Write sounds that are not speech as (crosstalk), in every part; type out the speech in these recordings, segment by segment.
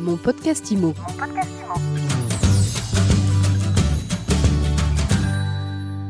Mon podcast IMO.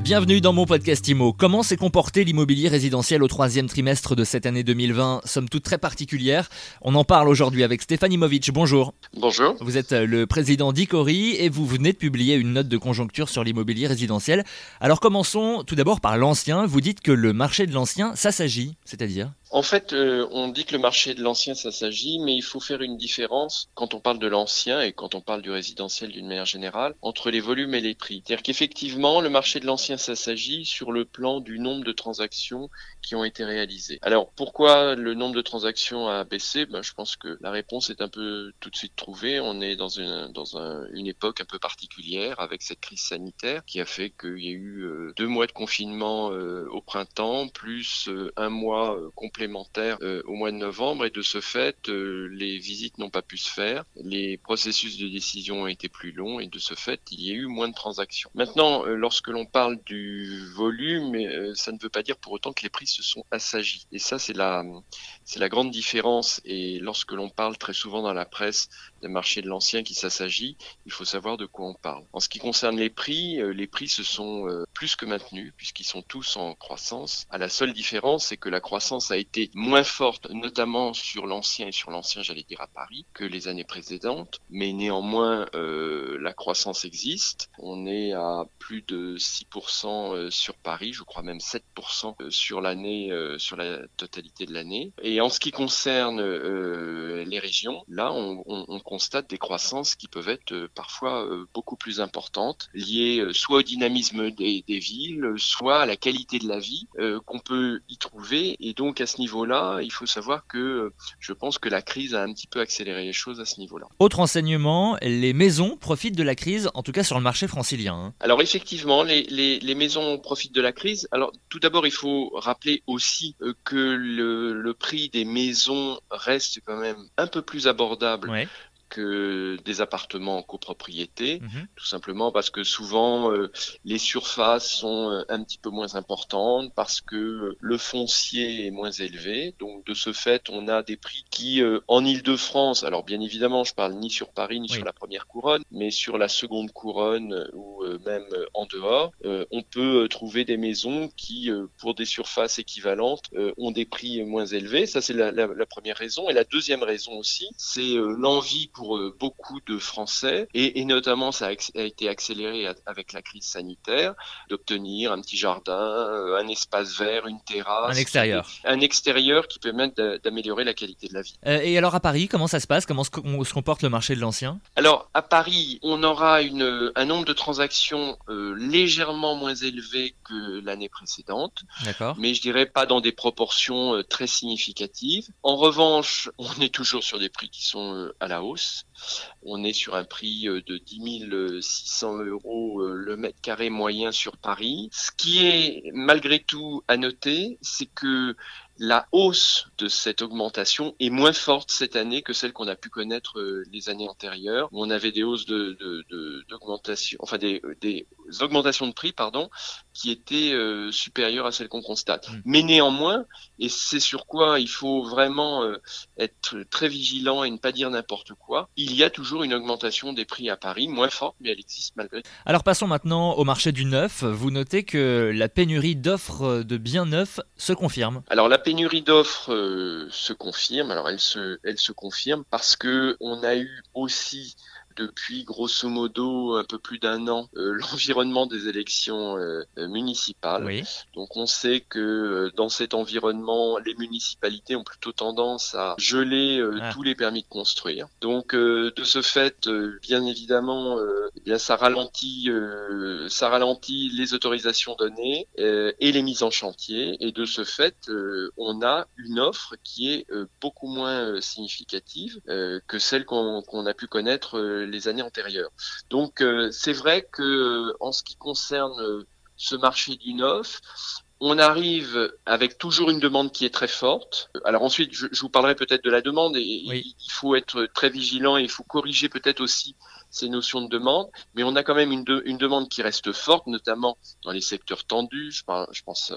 Bienvenue dans mon podcast IMO. Comment s'est comporté l'immobilier résidentiel au troisième trimestre de cette année 2020, somme toute très particulière On en parle aujourd'hui avec Stéphane Imovic. Bonjour. Bonjour. Vous êtes le président d'Icori et vous venez de publier une note de conjoncture sur l'immobilier résidentiel. Alors commençons tout d'abord par l'ancien. Vous dites que le marché de l'ancien, ça s'agit, c'est-à-dire? En fait, euh, on dit que le marché de l'ancien, ça s'agit, mais il faut faire une différence quand on parle de l'ancien et quand on parle du résidentiel d'une manière générale, entre les volumes et les prix. C'est-à-dire qu'effectivement, le marché de l'ancien, ça s'agit sur le plan du nombre de transactions qui ont été réalisées. Alors, pourquoi le nombre de transactions a baissé? Ben, Je pense que la réponse est un peu tout de suite trouvée. On est dans une, dans un, une époque un peu particulière avec cette crise sanitaire qui a fait qu'il y a eu euh, deux mois de confinement euh, au printemps, plus un mois complet euh, au mois de novembre et de ce fait, euh, les visites n'ont pas pu se faire, les processus de décision ont été plus longs et de ce fait, il y a eu moins de transactions. Maintenant, euh, lorsque l'on parle du volume, ça ne veut pas dire pour autant que les prix se sont assagis. Et ça, c'est la, la grande différence. Et lorsque l'on parle très souvent dans la presse d'un marché de l'ancien qui s'assagit, il faut savoir de quoi on parle. En ce qui concerne les prix, les prix se sont plus que maintenus puisqu'ils sont tous en croissance. À la seule différence, c'est que la croissance a été moins forte, notamment sur l'ancien et sur l'ancien, j'allais dire à Paris, que les années précédentes. Mais néanmoins, euh, la croissance existe. On est à plus de 6% euh, sur Paris, je crois même 7% euh, sur l'année, sur la totalité de l'année. Et en ce qui concerne les régions, là, on, on, on, constate des croissances qui peuvent être parfois beaucoup plus importantes, liées soit au dynamisme des, des villes, soit à la qualité de la vie qu'on peut y trouver. Et donc à ce niveau-là, il faut savoir que euh, je pense que la crise a un petit peu accéléré les choses à ce niveau-là. Autre enseignement, les maisons profitent de la crise, en tout cas sur le marché francilien. Hein. Alors effectivement, les, les, maisons profitent de la crise. Alors tout d'abord, il faut rappeler aussi euh, que le, le, prix des maisons reste quand même un peu plus abordable que des appartements en copropriété, mhm. tout simplement parce que souvent euh, les surfaces sont euh, un petit peu moins importantes, parce que le foncier est moins élevé. Donc de ce fait, on a des prix qui, euh, en Ile-de-France, alors bien évidemment, je parle ni sur Paris ni sur la première couronne, mais sur la seconde couronne ou même en dehors, on peut trouver des maisons qui, pour des surfaces équivalentes, ont des prix moins élevés. Ça, c'est la, la, la, première raison. Et la deuxième raison aussi, c'est l'envie pour euh, beaucoup de Français, et, notamment ça a, été accéléré avec la crise sanitaire, d'obtenir un petit jardin, euh, un espace vert, une terrasse. Un extérieur. Un extérieur qui permet d'améliorer la qualité de la vie. Euh, et alors à Paris, comment ça se passe? Comment se, comporte le marché de l'ancien? Alors à Paris, on aura une, un nombre de transactions légèrement moins élevé que l'année précédente. Mais je dirais pas dans des proportions très significatives. En revanche, on est toujours sur des prix qui sont à la hausse. On est sur un prix euh, de 10 600 euros euh, le mètre carré moyen sur Paris. Ce qui est malgré tout à noter, c'est que la hausse de cette augmentation est moins forte cette année que celle qu'on a pu connaître euh, les années antérieures, où on avait des hausses de, d'augmentation, enfin des, des, augmentations de prix, pardon, qui étaient euh, supérieures à celles qu'on constate. Mm. Mais néanmoins, et c'est sur quoi il faut vraiment euh, être très vigilant et ne pas dire n'importe quoi, il y a toujours une augmentation des prix à Paris, moins forte, mais elle existe malgré tout. Alors passons maintenant au marché du neuf. Vous notez que la pénurie d'offres de biens neufs se confirme. Alors la pénurie d'offres euh, se confirme. Alors elle se, elle se confirme parce que on a eu aussi depuis grosso modo un peu plus d'un an euh, (laughs) l'environnement des élections euh, municipales. Donc on sait que euh, dans cet environnement, les municipalités ont plutôt tendance à geler ah. tous les permis de construire. Donc de ce fait, bien évidemment, eh bien ça ralentit, ça ralentit les autorisations données et les mises en chantier. Et de ce fait, on a une offre qui est beaucoup moins significative que celle qu'on a pu connaître les années antérieures. Donc euh, c'est vrai que euh, en ce qui concerne euh, ce marché du neuf, on arrive avec toujours une demande qui est très forte. Alors ensuite, je, vous parlerai peut-être de la demande et il faut être très vigilant et il faut corriger peut-être aussi ces notions de demande, mais on a quand même une, une demande qui reste forte, notamment dans les secteurs tendus. Je, je pense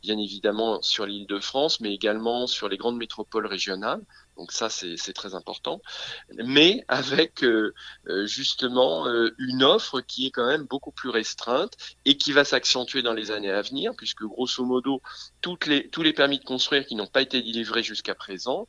bien évidemment sur l'île de France, mais également sur les grandes métropoles régionales Donc ça, c'est très important. Mais avec euh, euh, justement euh, une offre qui est quand même beaucoup plus restreinte et qui va s'accentuer dans les années à venir, puisque grosso modo, tous les permis de construire qui n'ont pas été délivrés jusqu'à présent,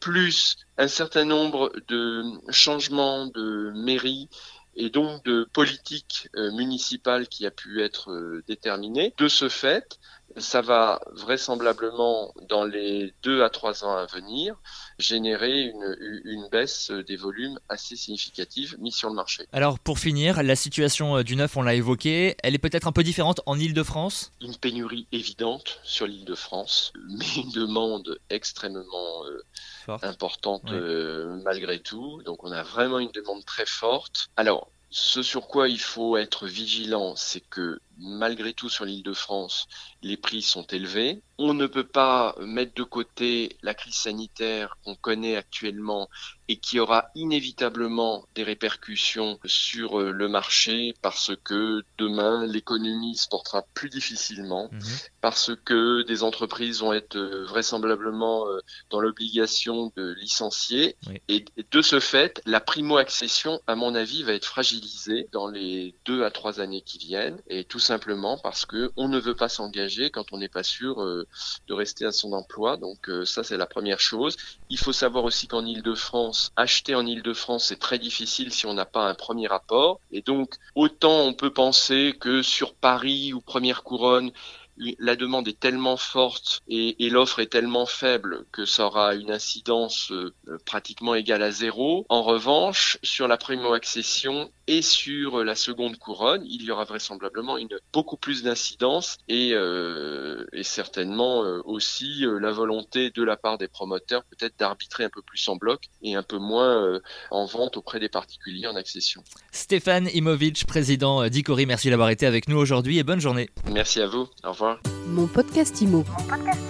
plus un certain nombre de changements de mairie et donc de politique municipale qui a pu être déterminée. De ce fait, ça va vraisemblablement, dans les deux à trois ans à venir, générer une, une, baisse des volumes assez significative mise sur le marché. Alors pour finir, la situation euh, du neuf, on l'a évoqué, elle est peut-être un peu différente en Ile-de-France Une pénurie évidente sur l'Île-de-France, mais une demande extrêmement euh, importante euh, malgré tout. Donc on a vraiment une demande très forte. Alors, ce sur quoi il faut être vigilant, c'est que malgré tout sur l'île de France, les prix sont élevés. On ne peut pas mettre de côté la crise sanitaire qu'on connaît actuellement et qui aura inévitablement des répercussions sur euh, le marché parce que demain l'économie se portera plus difficilement, mhm. parce que des entreprises vont être euh, vraisemblablement euh, dans l'obligation de licencier et de ce fait, la primo-accession, à mon avis, va être fragilisée dans les deux à trois années qui viennent et tout simplement parce que on ne veut pas s'engager quand on n'est pas sûr euh, de rester à son emploi. Donc euh, ça c'est la première chose. Il faut savoir aussi qu'en Île-de-France, acheter en Île-de-France c'est très difficile si on n'a pas un premier rapport. Et donc autant on peut penser que sur Paris ou Première Couronne la demande est tellement forte et, l'offre est tellement faible que ça aura une incidence euh, pratiquement égale à zéro. En revanche, sur la primo-accession et sur la seconde couronne, il y aura vraisemblablement une beaucoup plus d'incidence et, euh, et, certainement euh, aussi la volonté de la part des promoteurs peut-être d'arbitrer un peu plus en bloc et un peu moins en vente auprès des particuliers en accession. Stéphane Imovic, président d'Icori, merci d'avoir été avec nous aujourd'hui et bonne journée. Merci à vous. Au revoir. Mon podcast Imo. Mon podcast Imo.